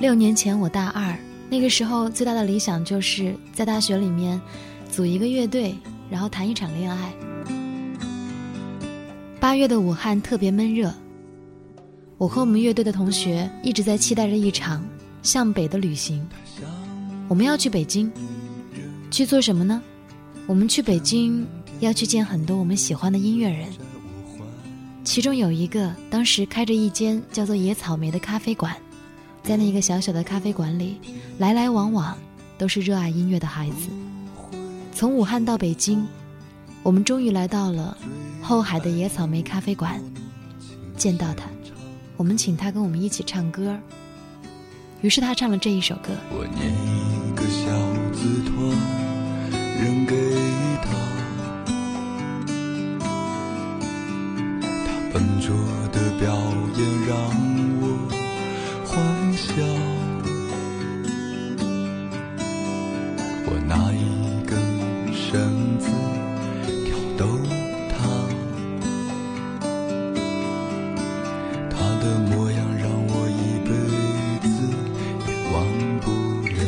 六年前我大二，那个时候最大的理想就是在大学里面组一个乐队，然后谈一场恋爱。八月的武汉特别闷热，我和我们乐队的同学一直在期待着一场向北的旅行。我们要去北京，去做什么呢？我们去北京要去见很多我们喜欢的音乐人，其中有一个当时开着一间叫做野草莓的咖啡馆，在那一个小小的咖啡馆里，来来往往都是热爱音乐的孩子。从武汉到北京，我们终于来到了。后海的野草莓咖啡馆，见到他，我们请他跟我们一起唱歌。于是他唱了这一首歌。我念一个小字团，扔给他，他笨拙的表演让方向。我拿一根绳子挑逗他。他的模样让我一辈子也忘不了。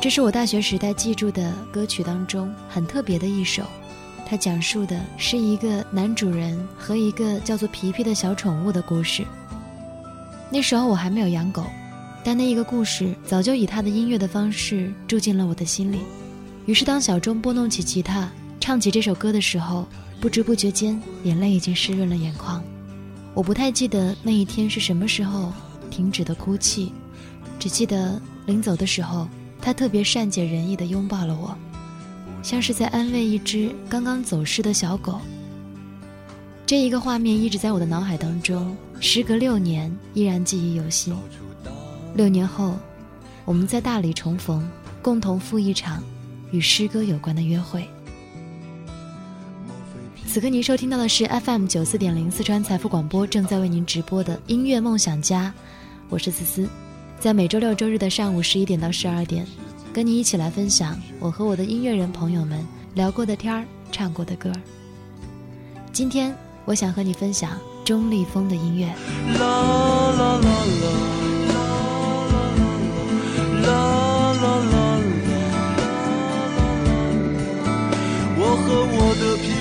这是我大学时代记住的歌曲当中很特别的一首。它讲述的是一个男主人和一个叫做皮皮的小宠物的故事。那时候我还没有养狗，但那一个故事早就以他的音乐的方式住进了我的心里。于是当小钟拨弄起吉他唱起这首歌的时候，不知不觉间眼泪已经湿润了眼眶。我不太记得那一天是什么时候停止的哭泣，只记得临走的时候。他特别善解人意地拥抱了我，像是在安慰一只刚刚走失的小狗。这一个画面一直在我的脑海当中，时隔六年依然记忆犹新。六年后，我们在大理重逢，共同赴一场与诗歌有关的约会。此刻您收听到的是 FM 九四点零四川财富广播正在为您直播的音乐梦想家，我是思思。在每周六周日的上午十一点到十二点，跟你一起来分享我和我的音乐人朋友们聊过的天儿、唱过的歌。今天我想和你分享钟立风的音乐。啦啦啦啦啦啦啦啦啦我和我的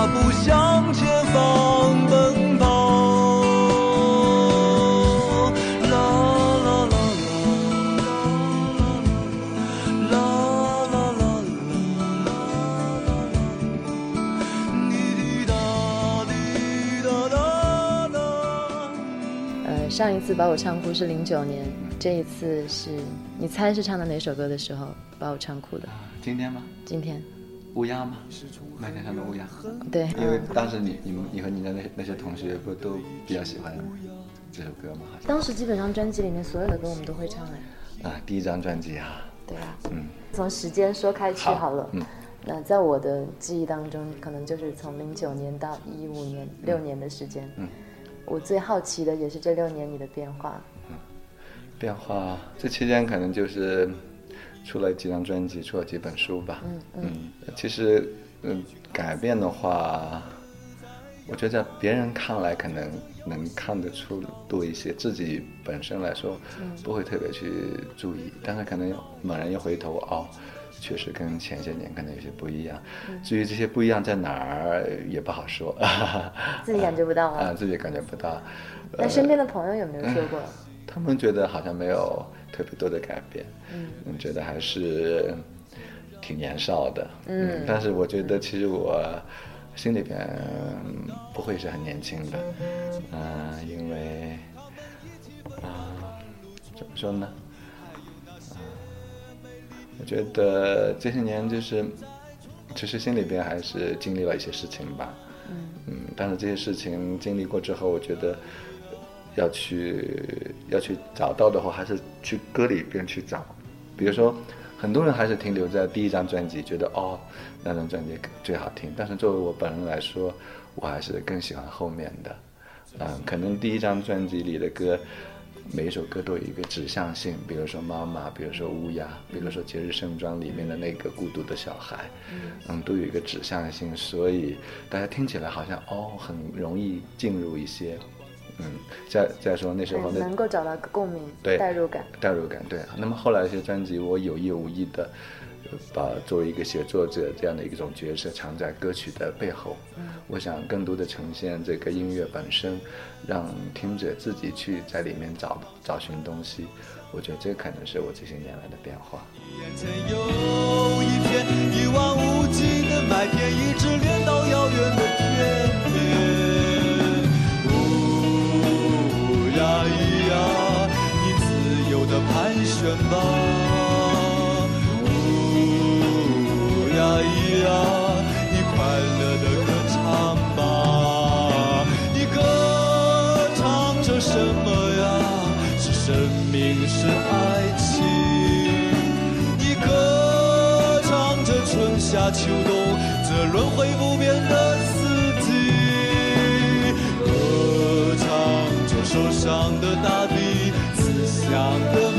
大步向前方奔跑。上一次把我唱哭是零九年，这一次是你猜是唱的哪首歌的时候把我唱哭的？今天吗？今天。乌鸦吗？麦田上的乌鸦。对。因为当时你、你们、你和你的那那些同学不都比较喜欢这首歌吗？当时基本上专辑里面所有的歌我们都会唱哎。啊，第一张专辑啊。对啊。嗯。从时间说开去好了。嗯。那在我的记忆当中，可能就是从零九年到一五年六年的时间。嗯。我最好奇的也是这六年你的变化。嗯，变化这期间可能就是出了几张专辑，出了几本书吧。嗯嗯。其实，嗯，改变的话，我觉得在别人看来可能能看得出多一些，自己本身来说不会特别去注意，但是可能猛然一回头，哦。确实跟前些年可能有些不一样，至于这些不一样在哪儿也不好说，自己感觉不到啊，自己感觉不到。那身边的朋友有没有说过？他们觉得好像没有特别多的改变，嗯，觉得还是挺年少的，嗯，但是我觉得其实我心里边不会是很年轻的，嗯，因为啊，怎么说呢？我觉得这些年就是其实心里边还是经历了一些事情吧。嗯嗯，但是这些事情经历过之后，我觉得要去要去找到的话，还是去歌里边去找。比如说，很多人还是停留在第一张专辑，觉得哦那张专辑最好听。但是作为我本人来说，我还是更喜欢后面的。嗯，可能第一张专辑里的歌。每一首歌都有一个指向性，比如说妈妈，比如说乌鸦，比如说节日盛装里面的那个孤独的小孩，嗯，都有一个指向性，所以大家听起来好像哦很容易进入一些，嗯，再再说那时候能够找到共鸣，对，代入感，代入感，对。那么后来一些专辑，我有意无意的。把作为一个写作者这样的一种角色藏在歌曲的背后，我想更多的呈现这个音乐本身，让听者自己去在里面找找寻东西。我觉得这可能是我这些年来的变化。的盘旋吧。咿呀，你快乐的歌唱吧！你歌唱着什么呀？是生命，是爱情。你歌唱着春夏秋冬这轮回不变的四季。歌唱着受伤的大地，慈祥的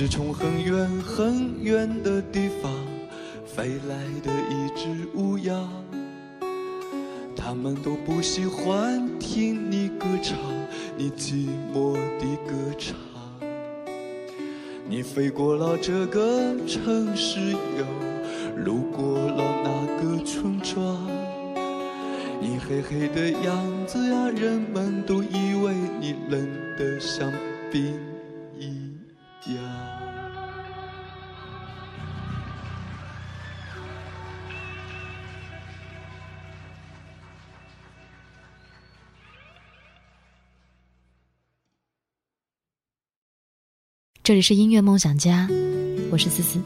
是从很远很远的地方飞来的一只乌鸦，他们都不喜欢听你歌唱，你寂寞的歌唱。你飞过了这个城市，又路过了那个村庄，你黑黑的样子呀，人们都以为你冷得像冰。这里是音乐梦想家，我是思思。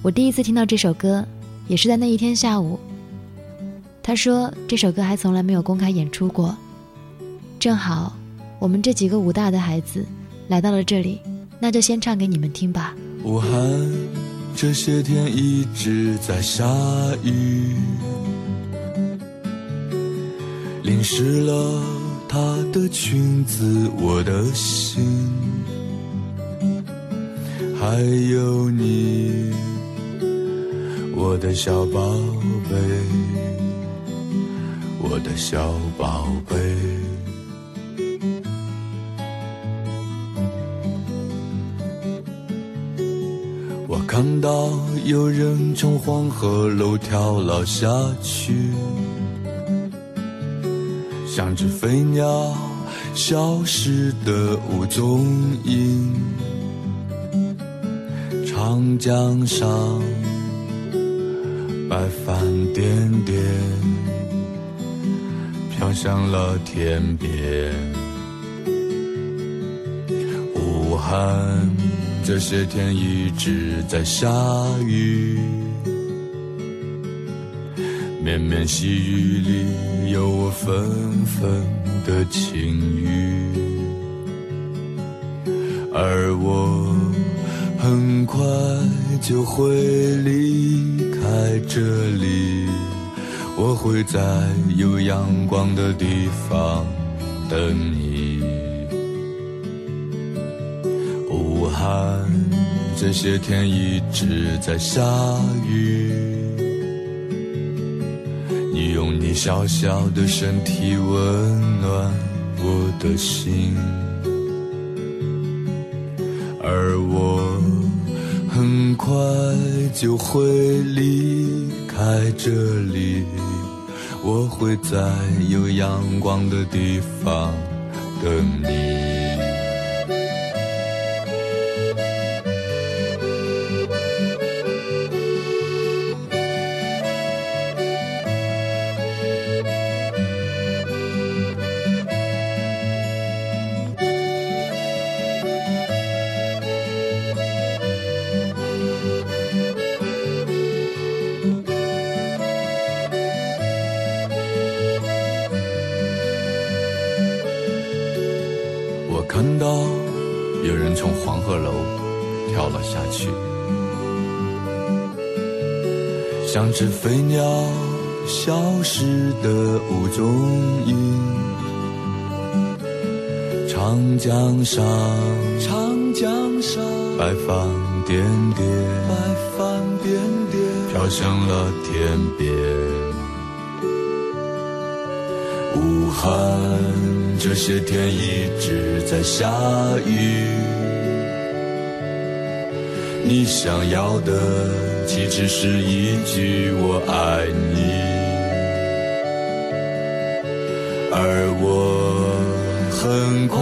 我第一次听到这首歌，也是在那一天下午。他说这首歌还从来没有公开演出过，正好我们这几个武大的孩子来到了这里，那就先唱给你们听吧。武汉这些天一直在下雨，淋湿了她的裙子，我的心。还有你，我的小宝贝，我的小宝贝。我看到有人从黄河楼跳了下去，像只飞鸟消失的无踪影。长江上，白帆点点飘向了天边。武汉这些天一直在下雨，绵绵细雨里有我纷纷的情语，而我。很快就会离开这里，我会在有阳光的地方等你。武汉这些天一直在下雨，你用你小小的身体温暖我的心，快就会离开这里。我会在有阳光的地方等你。长江上，长江上，白帆点点，白帆点点，飘向了天边。武汉这些天一直在下雨，你想要的。岂只是一句我爱你，而我很快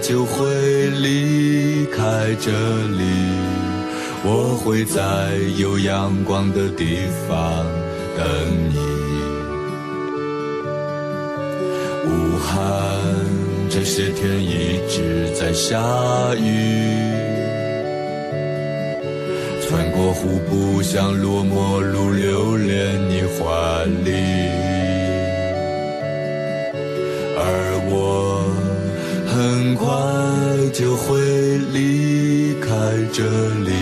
就会离开这里，我会在有阳光的地方等你。武汉这些天一直在下雨。穿过瀑布，像落寞路留恋你怀里，我很快就会离开这里，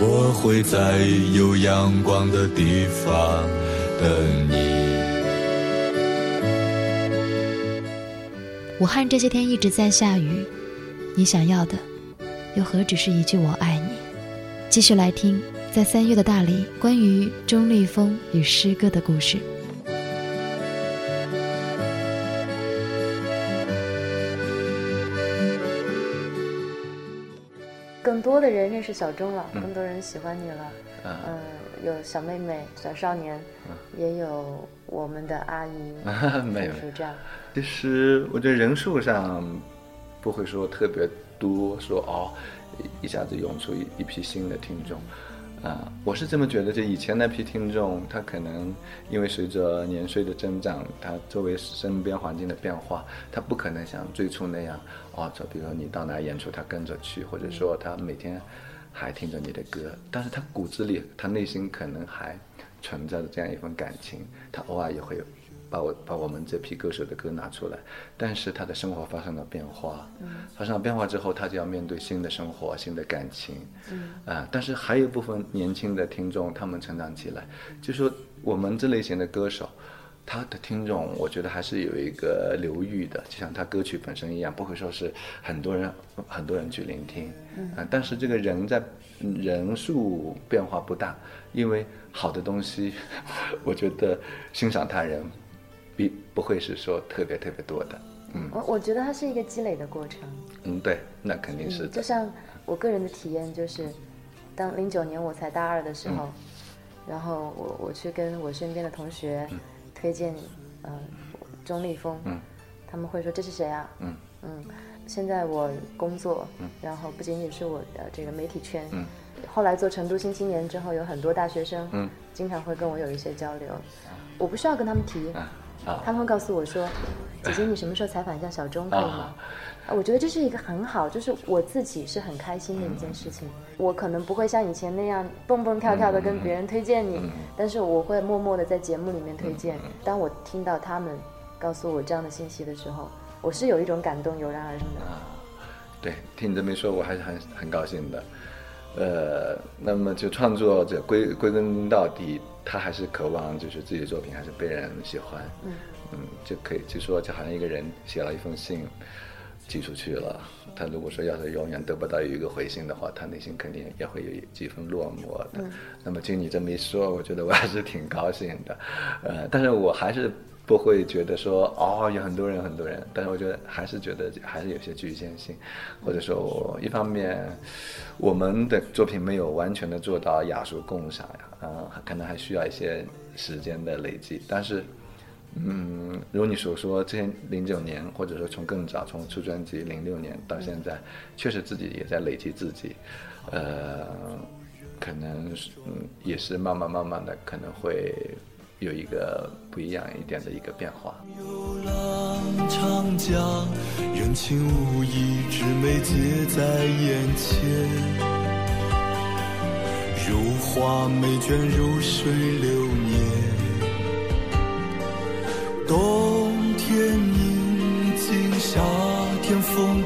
我会在有阳光的地方等你。武汉这些天一直在下雨，你想要的又何止是一句我爱你？继续来听，在三月的大理，关于钟立风与诗歌的故事。多的人认识小钟了，更多人喜欢你了。嗯，有小妹妹、小少年，也有我们的阿姨、没有这样。其实我觉得人数上不会说特别多，说哦。一下子涌出一一批新的听众，啊，我是这么觉得，就以前那批听众，他可能因为随着年岁的增长，他周围身边环境的变化，他不可能像最初那样，哦，就比如说你到哪演出，他跟着去，或者说他每天还听着你的歌，但是他骨子里，他内心可能还存在着这样一份感情，他偶尔也会有。把我把我们这批歌手的歌拿出来，但是他的生活发生了变化，发生了变化之后，他就要面对新的生活、新的感情，啊，但是还有一部分年轻的听众，他们成长起来，就说我们这类型的歌手，他的听众，我觉得还是有一个流域的，就像他歌曲本身一样，不会说是很多人很多人去聆听，啊，但是这个人在人数变化不大，因为好的东西，我觉得欣赏他人。比不会是说特别特别多的，嗯，我我觉得它是一个积累的过程，嗯，对，那肯定是。就像我个人的体验就是，当零九年我才大二的时候，然后我我去跟我身边的同学推荐，嗯，钟立风，嗯，他们会说这是谁啊？嗯。嗯，现在我工作，嗯，然后不仅仅是我的这个媒体圈，嗯，后来做成都新青年之后，有很多大学生，嗯，经常会跟我有一些交流，我不需要跟他们提。他们会告诉我说：“姐姐，你什么时候采访一下小钟可以吗？”我觉得这是一个很好，就是我自己是很开心的一件事情。我可能不会像以前那样蹦蹦跳跳的跟别人推荐你，但是我会默默的在节目里面推荐。当我听到他们告诉我这样的信息的时候，我是有一种感动油然而生的。啊对，听你这么一说，我还是很很高兴的。呃，那么就创作者归归根到底，他还是渴望就是自己的作品还是被人喜欢，嗯嗯，就可以就说就好像一个人写了一封信寄出去了，他如果说要是永远得不到一个回信的话，他内心肯定也会有几分落寞的。那么经你这么一说，我觉得我还是挺高兴的，呃，但是我还是。不会觉得说哦，有很多人很多人，但是我觉得还是觉得还是有些局限性，或者说一方面我们的作品没有完全的做到雅俗共赏呀，嗯，可能还需要一些时间的累积。但是，嗯，如你所说，这些零九年或者说从更早从出专辑零六年到现在，确实自己也在累积自己，呃，可能嗯也是慢慢慢慢的可能会。有一个不一样一点的一个变化。游浪长江，人情无意，之美皆在眼前。如花美眷，如水流年。冬天宁静，夏天疯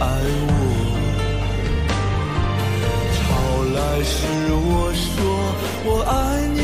爱我，潮来时我说我爱你，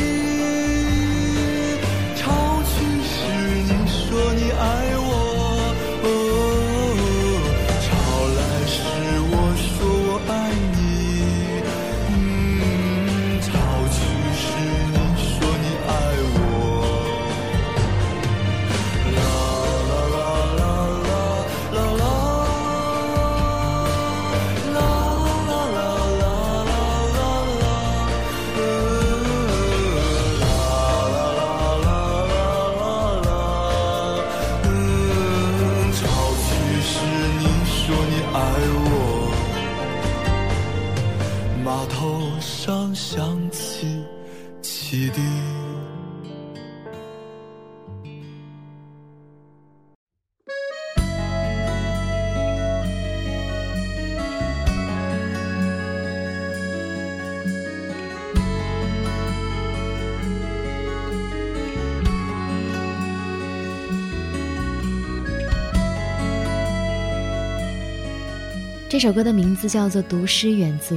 这首歌的名字叫做《读诗远足》，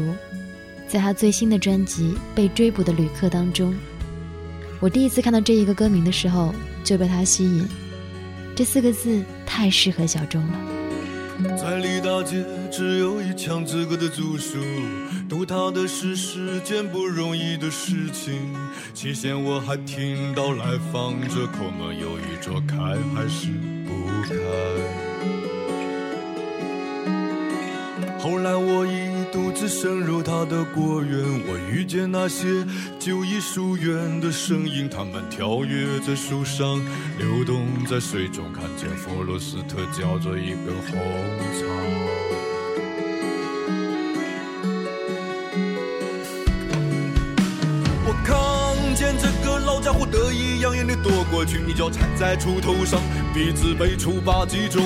在他最新的专辑《被追捕的旅客》当中，我第一次看到这一个歌名的时候就被他吸引，这四个字太适合小众了。在李大街只有一墙之隔的住宿，读他的诗是件不容易的事情。起先我还听到来访者口们犹豫着开还是不开。是深入他的果园，我遇见那些久已疏远的身影，他们跳跃在树上，流动在水中，看见佛罗斯特嚼着一根红草。扬言的躲过去，一脚踩在锄头上，鼻子被锄把击中。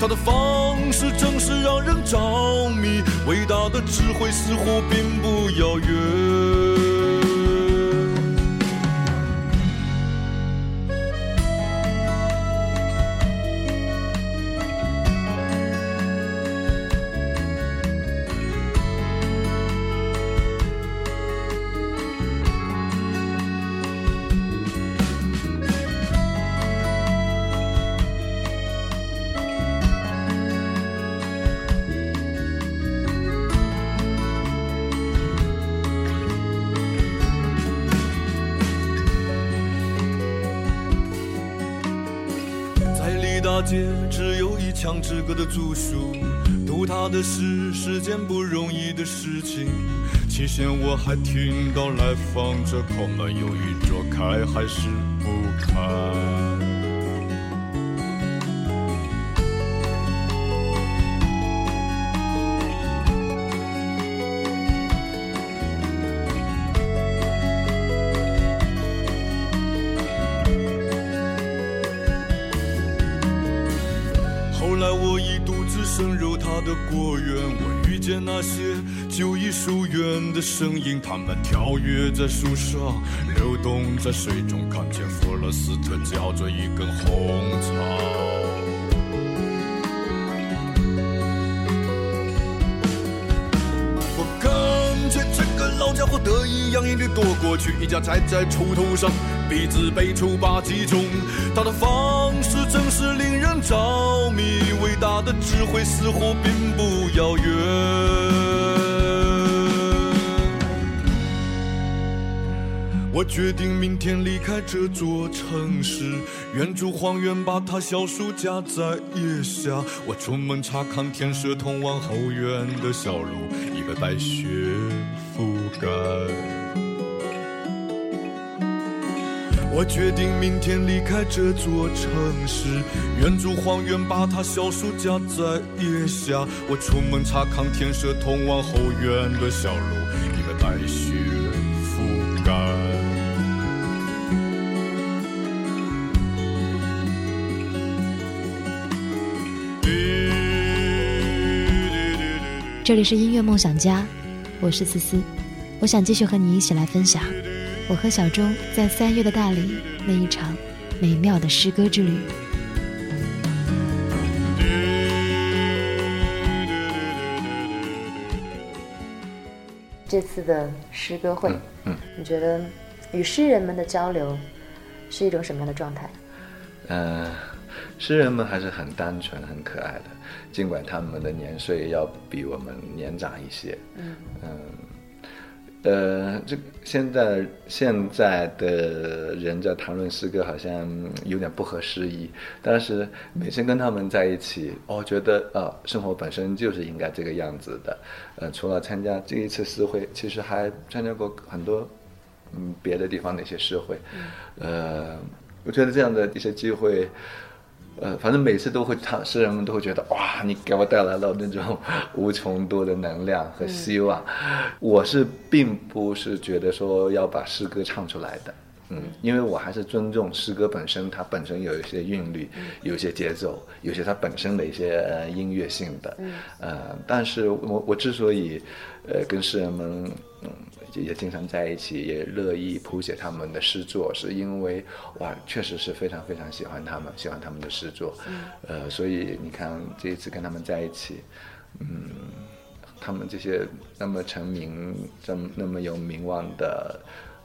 他的方式正是让人着迷，伟大的智慧似乎并不遥远。墙之隔的住宿，读他的诗是件不容易的事情。期限我还听到来访者口门犹豫着开还是不开。的果园，我遇见那些久已疏远的身影，他们跳跃在树上，流动在水中，看见弗罗斯特嚼着一根红草。老家伙得意洋洋地躲过去，一脚踩在锄头上，鼻子被锄把击中。他的方式正是令着迷，伟大的智慧似乎并不遥远。我决定明天离开这座城市，愿主荒原把它小树夹在腋下。我出门查看天色通往后院的小路，已被白雪覆盖。我决定明天离开这座城市，远足荒原把它小树夹在腋下。我出门查看天色通往后院的小路，已被白雪覆盖。这里是音乐梦想家，我是思思，我想继续和你一起来分享我和小钟在三月的大理那一场美妙的诗歌之旅。这次的诗歌会，嗯你觉得与诗人们的交流是一种什么样的状态？嗯。诗人们还是很单纯、很可爱的，尽管他们的年岁要比我们年长一些。嗯呃，这现在现在的人在谈论诗歌，好像有点不合时宜。但是每天跟他们在一起，我觉得啊，生活本身就是应该这个样子的。呃，除了参加这一次诗会，其实还参加过很多嗯别的地方的一些诗会。呃，我觉得这样的一些机会。呃，反正每次都会，他诗人们都会觉得哇，你给我带来了那种 无穷多的能量和希望。我是并不是觉得说要把诗歌唱出来的，嗯，因为我还是尊重诗歌本身，它本身有一些韵律，有一些节奏，有些它本身的一些呃音乐性的，呃，但是我我之所以呃跟诗人们嗯。也经常在一起，也乐意谱写他们的诗作，是因为哇，确实是非常非常喜欢他们，喜欢他们的诗作。呃，所以你看这一次跟他们在一起，嗯，他们这些那么成名、这么那么有名望的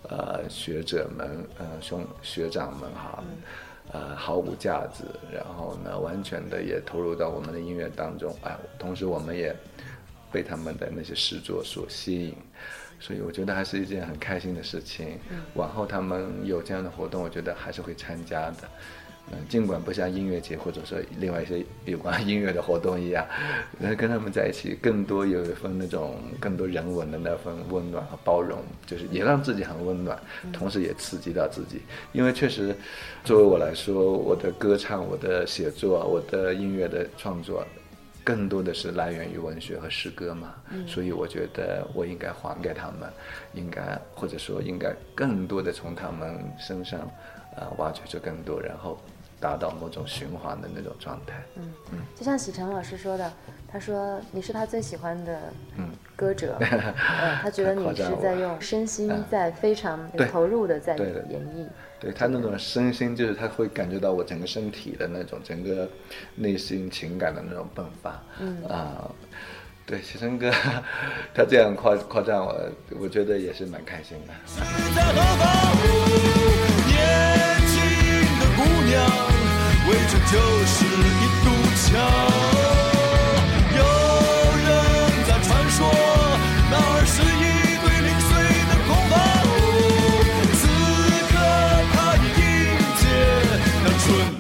呃学者们、呃兄学长们哈，呃毫无价值，然后呢，完全的也投入到我们的音乐当中。哎，同时我们也被他们的那些诗作所吸引。所以我觉得还是一件很开心的事情。往后他们有这样的活动，我觉得还是会参加的。嗯，尽管不像音乐节或者说另外一些有关音乐的活动一样，那跟他们在一起，更多有一份那种更多人文的那份温暖和包容，就是也让自己很温暖，同时也刺激到自己。因为确实，作为我来说，我的歌唱、我的写作、我的音乐的创作。更多的是来源于文学和诗歌嘛，所以我觉得我应该还给他们，应该或者说应该更多的从他们身上，呃，挖掘出更多，然后达到某种循环的那种状态。嗯。嗯，就像喜成老师说的，他说你是他最喜欢的歌者，嗯，他觉得你是在用身心在非常投入的在演绎。对他那种身心，就是他会感觉到我整个身体的那种整个内心情感的那种迸发。嗯啊，对，写生哥他这样夸夸赞我，我觉得也是蛮开心的。年轻的姑娘，围着就是一堵墙。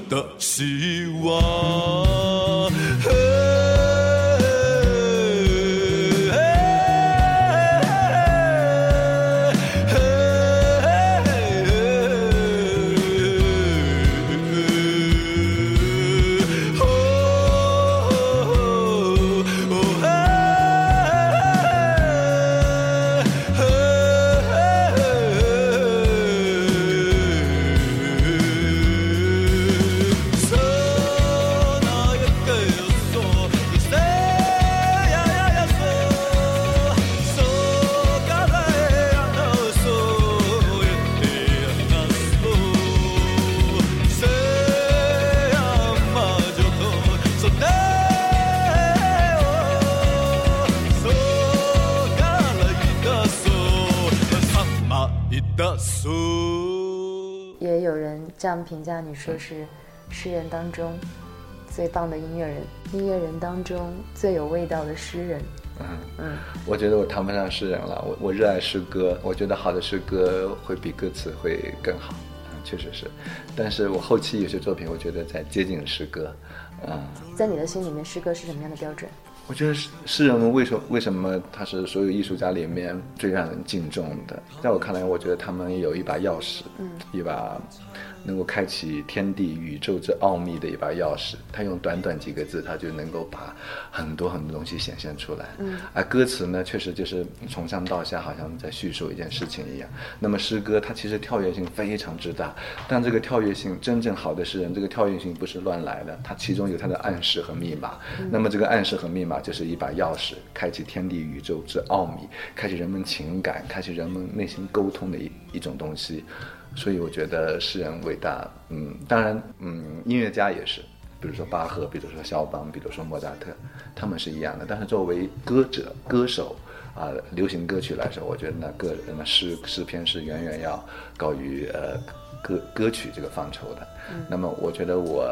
的希望。说是诗人当中最棒的音乐人，音乐人当中最有味道的诗人。嗯嗯，我觉得我谈不上诗人了，我我热爱诗歌，我觉得好的诗歌会比歌词会更好，确实是。但是我后期有些作品，我觉得在接近诗歌。嗯，在你的心里面，诗歌是什么样的标准？我觉得诗诗人们为什么为什么他是所有艺术家里面最让人敬重的？在我看来，我觉得他们有一把钥匙，嗯，一把。能够开启天地宇宙之奥秘的一把钥匙，他用短短几个字，他就能够把很多很多东西显现出来。嗯，而歌词呢，确实就是从上到下，好像在叙述一件事情一样。那么诗歌，它其实跳跃性非常之大，但这个跳跃性，真正好的诗人，这个跳跃性不是乱来的，它其中有它的暗示和密码。那么这个暗示和密码就是一把钥匙，开启天地宇宙之奥秘，开启人们情感，开启人们内心沟通的一一种东西。所以我觉得诗人伟大，嗯，当然，嗯，音乐家也是，比如说巴赫，比如说肖邦，比如说莫扎特，他们是一样的。但是作为歌者、歌手，啊，流行歌曲来说，我觉得那个人的诗诗篇是远远要高于呃。歌歌曲这个范畴的，那么我觉得我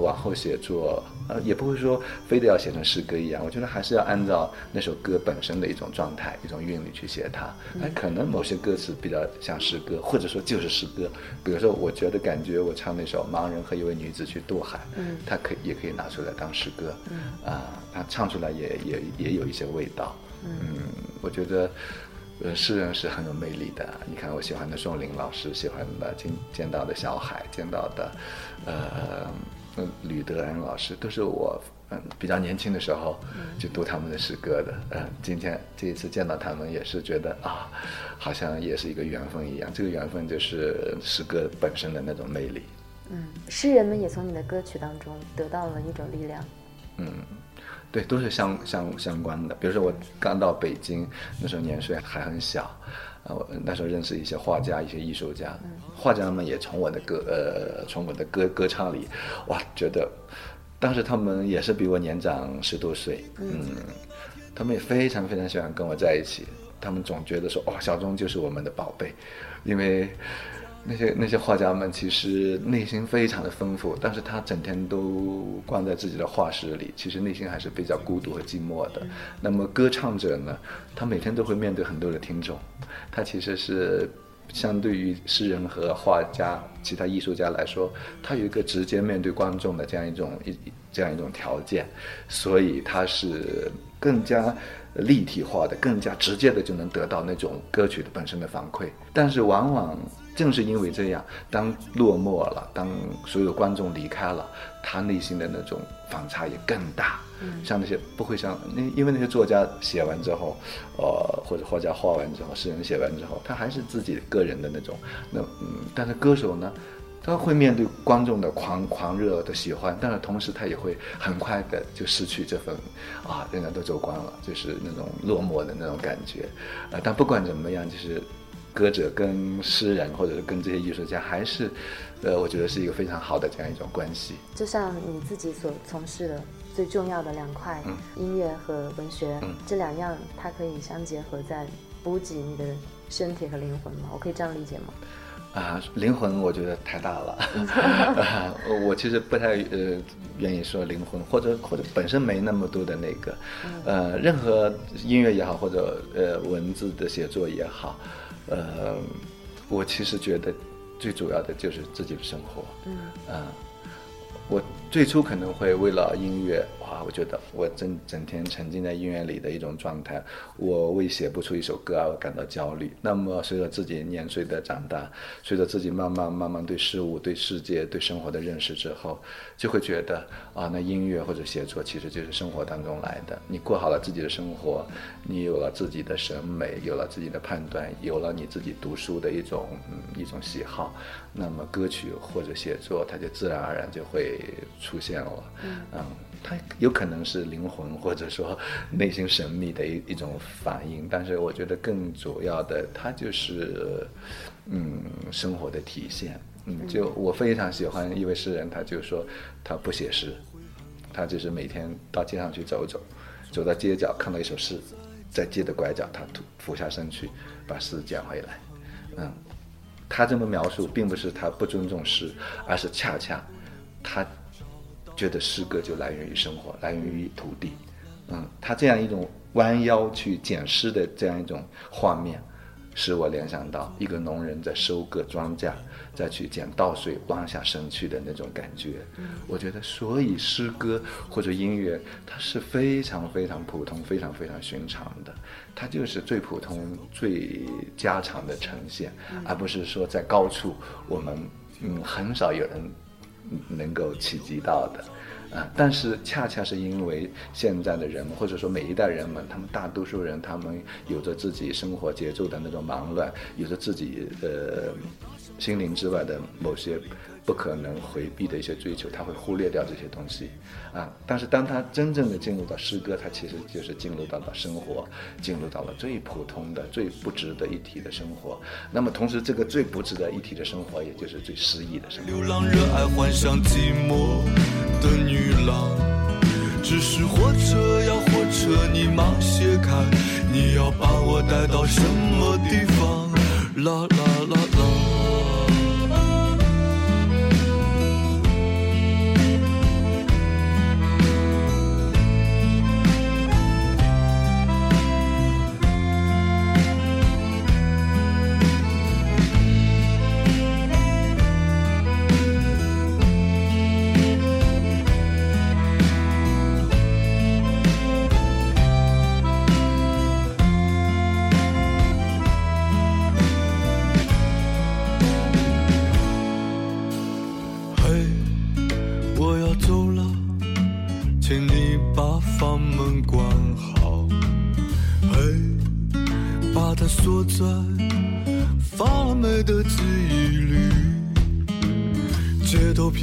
往后写作，呃，也不会说非得要写成诗歌一样，我觉得还是要按照那首歌本身的一种状态、一种韵律去写它。哎，可能某些歌词比较像诗歌，或者说就是诗歌。比如说，我觉得感觉我唱那首《盲人和一位女子去渡海》，嗯，它可以也可以拿出来当诗歌，嗯，啊，它唱出来也也也有一些味道，嗯，我觉得。呃，诗人是很有魅力的。你看，我喜欢的宋林老师，喜欢的见见到的小海，见到的，呃，吕德安老师，都是我嗯比较年轻的时候就读他们的诗歌的。嗯，今天这一次见到他们，也是觉得啊，好像也是一个缘分一样。这个缘分就是诗歌本身的那种魅力。嗯，诗人们也从你的歌曲当中得到了一种力量。嗯。对，都是相相相关的。比如说，我刚到北京，那时候年岁还很小，啊，我那时候认识一些画家、一些艺术家，画家们也从我的歌，呃，从我的歌歌唱里，哇，觉得，当时他们也是比我年长十多岁，嗯，他们也非常非常喜欢跟我在一起，他们总觉得说，哦，小钟就是我们的宝贝，因为。那些那些画家们其实内心非常的丰富，但是他整天都关在自己的画室里，其实内心还是比较孤独和寂寞的。那么歌唱者呢，他每天都会面对很多的听众，他其实是相对于诗人和画家、其他艺术家来说，他有一个直接面对观众的这样一种一这样一种条件，所以他是更加立体化的、更加直接的就能得到那种歌曲的本身的反馈，但是往往。正是因为这样，当落寞了，当所有观众离开了，他内心的那种反差也更大。嗯，像那些不会像那，因为那些作家写完之后，呃，或者画家画完之后，诗人写完之后，他还是自己个人的那种。那嗯，但是歌手呢，他会面对观众的狂狂热的喜欢，但是同时他也会很快的就失去这份啊，人家都走光了，就是那种落寞的那种感觉。呃，但不管怎么样，就是。歌者跟诗人，或者是跟这些艺术家，还是，呃，我觉得是一个非常好的这样一种关系。就像你自己所从事的最重要的两块，音乐和文学，这两样它可以相结合，在补给你的身体和灵魂吗？我可以这样理解吗？啊，灵魂我觉得太大了，我其实不太呃愿意说灵魂，或者或者本身没那么多的那个，呃，任何音乐也好，或者呃文字的写作也好。呃，我其实觉得最主要的就是自己的生活。嗯，啊，我最初可能会为了音乐。啊，我觉得我整整天沉浸在音乐里的一种状态，我为写不出一首歌而感到焦虑。那么随着自己年岁的长大，随着自己慢慢慢慢对事物、对世界、对生活的认识之后，就会觉得啊，那音乐或者写作其实就是生活当中来的。你过好了自己的生活，你有了自己的审美，有了自己的判断，有了你自己读书的一种嗯一种喜好，那么歌曲或者写作，它就自然而然就会出现了。嗯。它有可能是灵魂，或者说内心神秘的一一种反应，但是我觉得更主要的，它就是，嗯，生活的体现。嗯，就我非常喜欢一位诗人，他就说他不写诗，他就是每天到街上去走走，走到街角看到一首诗，在街的拐角，他俯俯下身去把诗捡回来。嗯。他这么描述，并不是他不尊重诗，而是恰恰他觉得诗歌就来源于生活，来源于土地。嗯，他这样一种弯腰去捡诗的这样一种画面，使我联想到一个农人在收割庄稼，再去捡稻穗往下身去的那种感觉。我觉得，所以诗歌或者音乐，它是非常非常普通、非常非常寻常的，它就是最普通、最家常的呈现，而不是说在高处我们嗯很少有人能够企及到的。啊，但是恰恰是因为现在的人们，或者说每一代人们，他们大多数人，他们有着自己生活节奏的那种忙乱，有着自己呃心灵之外的某些。不可能回避的一些追求，他会忽略掉这些东西，啊！但是当他真正的进入到诗歌，他其实就是进入到了生活，进入到了最普通的、最不值得一提的生活。那么同时，这个最不值得一提的生活，也就是最诗意的生活。流浪热爱幻想寂寞的女郎，只是火车呀火车，你忙些开，你要把我带到什么地方？啦啦啦啦。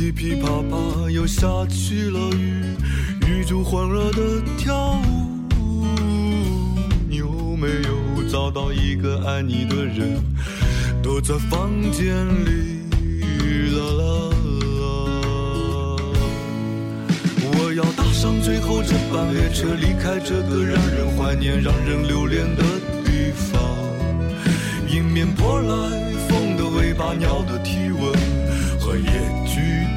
噼噼啪啪，又下起了雨，雨珠欢乐的跳舞。你有没有找到一个爱你的人，躲在房间里？啦啦啦！我要搭上最后这班列车，离开这个让人怀念、让人留恋的地方。迎面扑来风的尾巴、鸟的体温和野菊。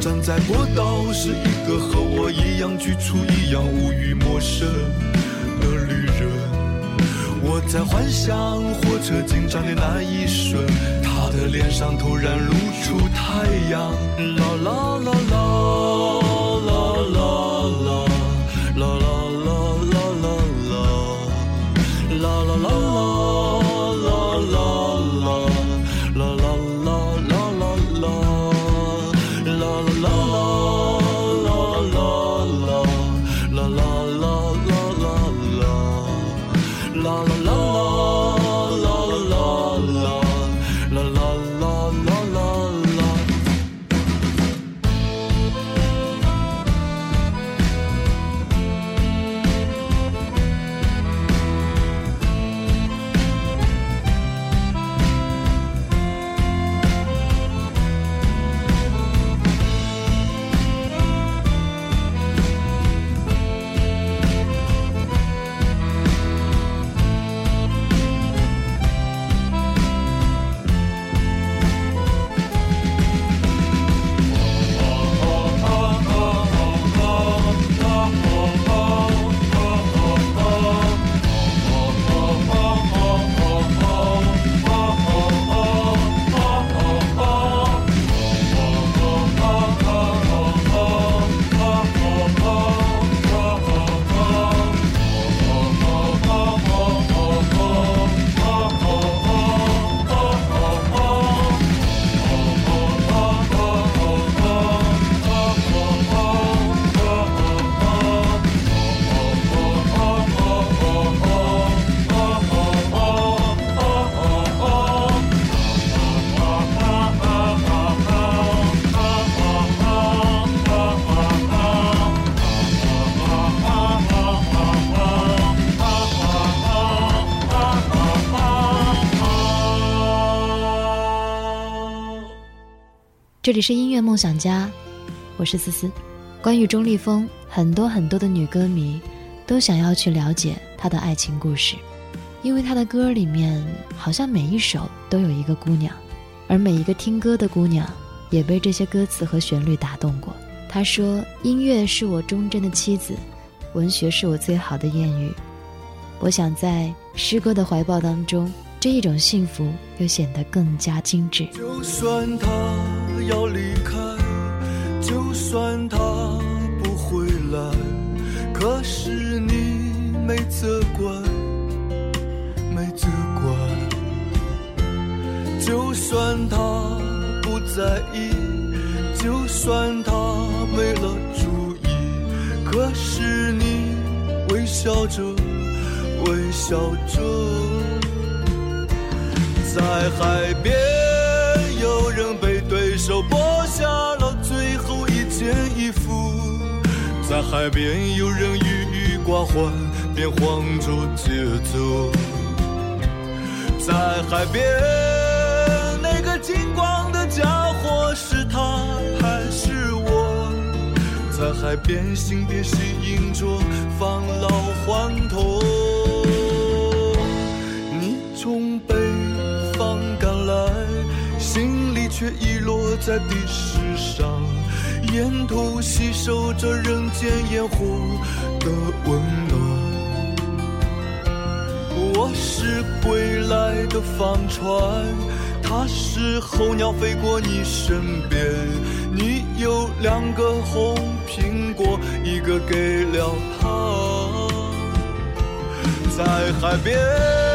站在过道是一个和我一样局促、一样无语、陌生的旅人。我在幻想火车进站的那一瞬，他的脸上突然露出太阳。啦啦啦啦 la la la. 这里是音乐梦想家，我是思思。关于钟立风，很多很多的女歌迷都想要去了解她的爱情故事。因为他的歌里面好像每一首都有一个姑娘，而每一个听歌的姑娘也被这些歌词和旋律打动过。他说：“音乐是我忠贞的妻子，文学是我最好的艳遇。”我想在诗歌的怀抱当中，这一种幸福又显得更加精致。就算他要离开，就算他不回来，可是你没责怪，没责怪。就算他不在意，就算他没了主意，可是你微笑着。微笑着，在海边，有人被手剥下了最后一件衣服。在海边，有人郁郁寡欢，变换着节奏。在海边，那个金光的家伙是他还是我？在海边，心电吸引着返老还童。你从北方赶来，行李却遗落在地石上，沿途吸收着人间烟火的温暖。我是归来的帆船，它是候鸟飞过你身边，你有两个红苹果，一个给了他，在海边。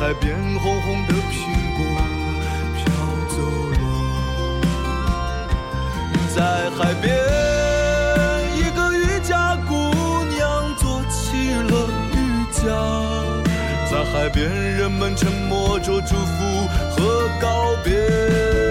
海边红红的苹果飘走了。在海边，一个渔家姑娘做起了渔家。在海边，人们沉默着祝福和告别。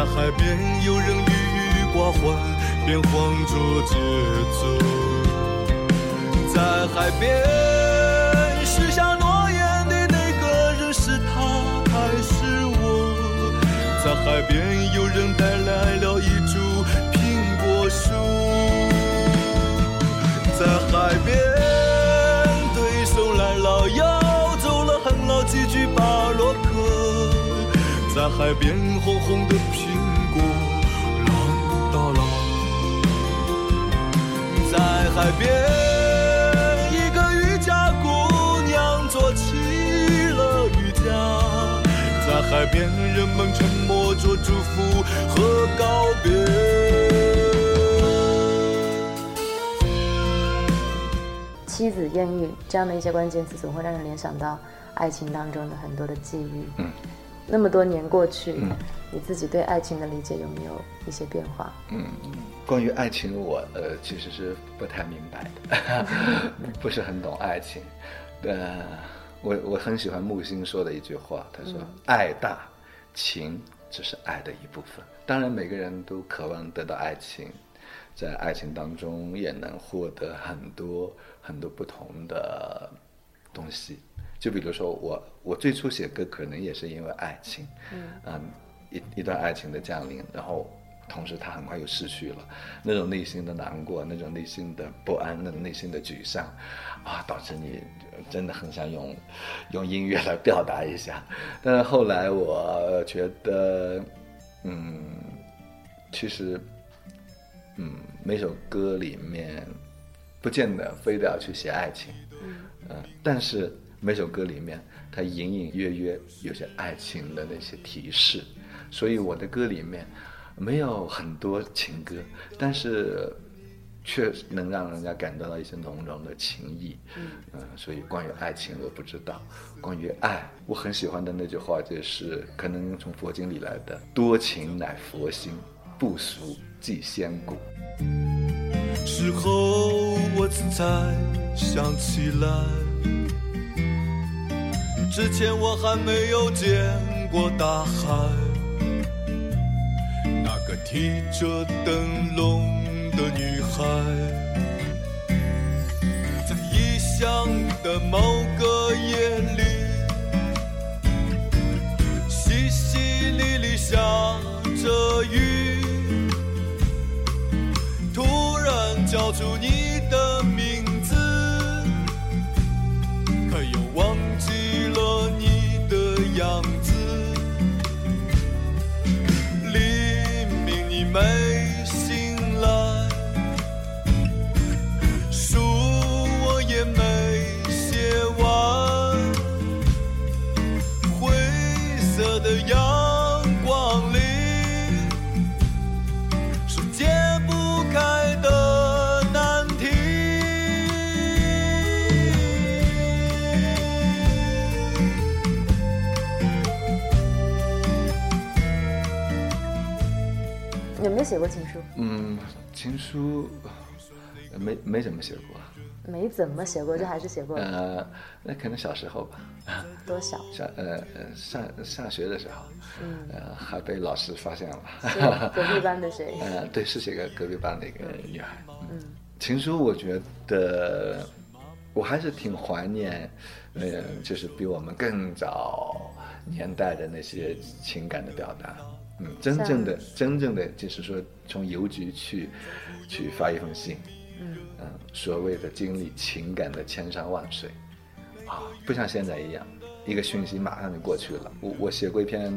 在海边，有人郁郁寡欢，变换着节奏。在海边，许下诺言的那个人是他还是我？在海边，有人带来了一株苹果树。在海边对手来了，要走了，哼了。几句巴洛克，在海边红红的海边，一个渔家姑娘做起了瑜伽。在海边，人们沉默着祝福和告别。妻子、艳遇这样的一些关键词，总会让人联想到。爱情当中的很多的际遇，嗯，那么多年过去，嗯，你自己对爱情的理解有没有一些变化？嗯，关于爱情，我呃其实是不太明白的，不是很懂爱情。呃，我我很喜欢木心说的一句话，他说：“爱大，情只是爱的一部分。”当然，每个人都渴望得到爱情，在爱情当中也能获得很多很多不同的东西。就比如说我，我最初写歌可能也是因为爱情，嗯，一一段爱情的降临，然后同时他很快又失去了，那种内心的难过，那种内心的不安，那种内心的沮丧，啊，导致你真的很想用用音乐来表达一下。但是后来我觉得，嗯，其实，嗯，每首歌里面不见得非得要去写爱情，嗯，但是。每首歌里面，它隐隐约约有些爱情的那些提示，所以我的歌里面没有很多情歌，但是却能让人家感觉到一些浓浓的情意。嗯，所以关于爱情我不知道，关于爱，我很喜欢的那句话就是可能从佛经里来的：多情乃佛心，不俗即仙骨。时候我才想起来，之前我还没有见过大海，那个提着灯笼的女孩，在异乡的某个夜里，淅淅沥沥下着雨。突然叫出你的名又忘记了你的样子。黎明你没。写过情书？嗯，情书没没怎么写过。没怎么写过，就还是写过。呃，那可能小时候吧。多小？上呃呃上上学的时候，嗯，呃还被老师发现了。隔壁班的谁？呃，对，是写个隔壁班的一个女孩。嗯，情书，我觉得我还是挺怀念，呃，就是比我们更早年代的那些情感的表达。嗯，真正的真正的就是说，从邮局去，去发一封信，嗯嗯，所谓的经历情感的千山万水，啊，不像现在一样，一个讯息马上就过去了。我我写过一篇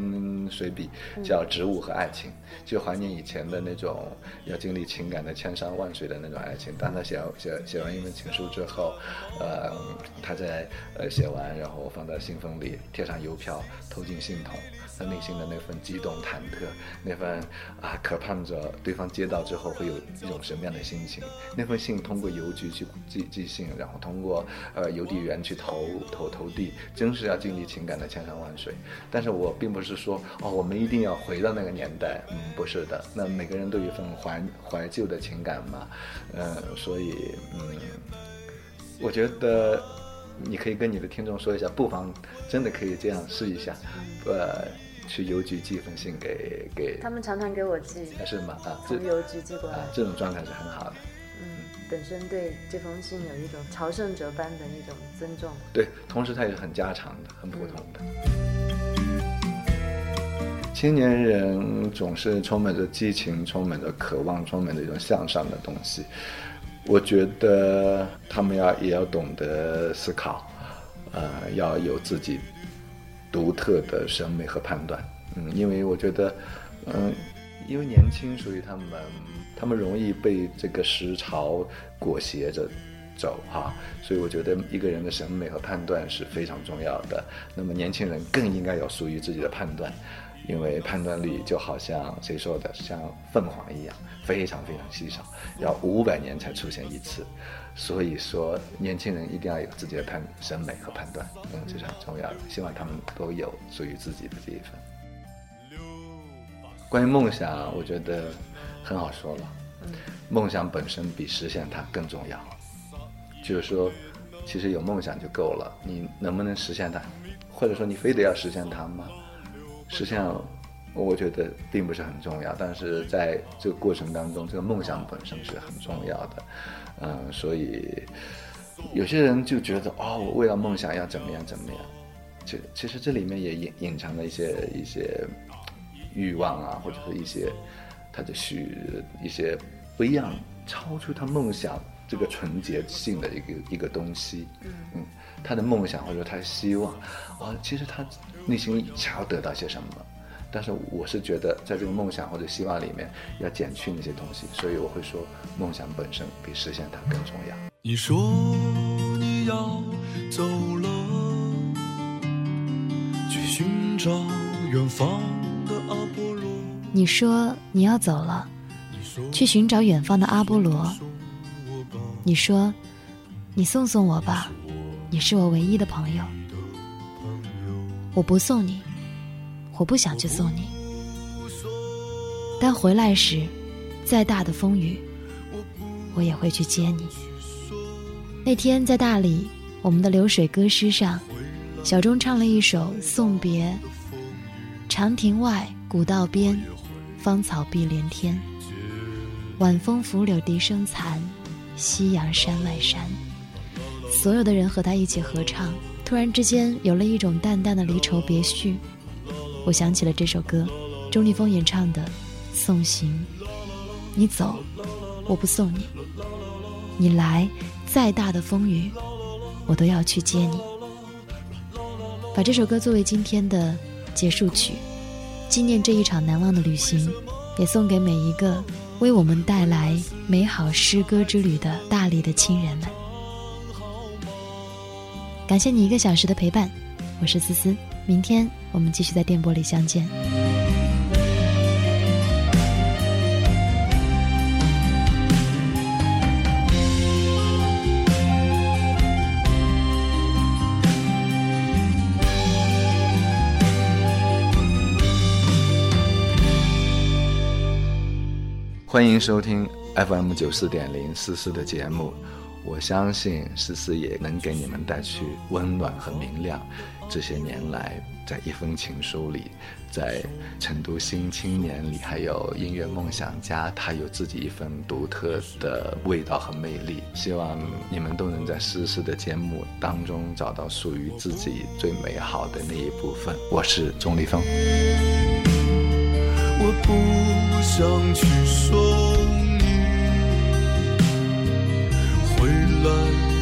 随笔，叫《植物和爱情》，就怀念以前的那种要经历情感的千山万水的那种爱情。当他写写写完一封情书之后，呃，他在呃写完，然后放到信封里，贴上邮票，投进信筒。他内心的那份激动、忐忑，那份啊，渴盼着对方接到之后会有一种什么样的心情？那封信通过邮局去寄寄信，然后通过呃邮递员去投投投递，真是要经历情感的千山万水。但是我并不是说哦，我们一定要回到那个年代，嗯，不是的。那每个人都有一份怀怀旧的情感嘛，嗯，所以嗯，我觉得你可以跟你的听众说一下，不妨真的可以这样试一下，呃。去邮局寄一封信给给他们，常常给我寄，是吗？啊，从邮局寄过来，这种状态是很好的。嗯，本身对这封信有一种朝圣者般的那种尊重。对，同时它也是很家常的，很普通的。青年人总是充满着激情，充满着渴望，充满着一种向上的东西。我觉得他们要也要懂得思考，呃，要有自己。独特的审美和判断，嗯，因为我觉得，嗯，因为年轻，所以他们他们容易被这个时潮裹挟着走哈，所以我觉得一个人的审美和判断是非常重要的。那么年轻人更应该有属于自己的判断，因为判断力就好像谁说的，像凤凰一样，非常非常稀少，要五百年才出现一次。所以说，年轻人一定要有自己的判审美和判断，嗯，这是很重要的。希望他们都有属于自己的这一份。关于梦想，我觉得很好说了。梦想本身比实现它更重要。就是说，其实有梦想就够了。你能不能实现它，或者说你非得要实现它吗？实际上，我觉得并不是很重要。但是在这个过程当中，这个梦想本身是很重要的。嗯，所以有些人就觉得哦，我为了梦想要怎么样怎么样，其其实这里面也隐隐藏了一些一些欲望啊，或者是一些他的许一些不一样，超出他梦想这个纯洁性的一个一个东西。嗯，他的梦想或者他的希望啊，其实他内心想要得到些什么。但是我是觉得，在这个梦想或者希望里面，要减去那些东西，所以我会说，梦想本身比实现它更重要。你说你要走了，去寻找远方的阿波罗。你说你要走了，去寻找远方的阿波罗。你说：“你送送我吧，你是我唯一的朋友。”我不送你，我不想去送你。但回来时，再大的风雨，我也会去接你。那天在大理，我们的流水歌诗上，小钟唱了一首送别。长亭外，古道边，芳草碧连天。晚风拂柳笛声残，夕阳山外山。所有的人和他一起合唱。突然之间，有了一种淡淡的离愁别绪。我想起了这首歌，钟立风演唱的《送行》。你走，我不送你；你来，再大的风雨，我都要去接你。把这首歌作为今天的结束曲，纪念这一场难忘的旅行，也送给每一个为我们带来美好诗歌之旅的大理的亲人们。感谢你一个小时的陪伴，我是思思，明天我们继续在电波里相见。欢迎收听 FM 九四点零思思的节目。我相信思思也能给你们带去温暖和明亮。这些年来，在一封情书里，在成都新青年里，还有音乐梦想家，他有自己一份独特的味道和魅力。希望你们都能在思思的节目当中找到属于自己最美好的那一部分。我是钟立峰。我不想去说。乱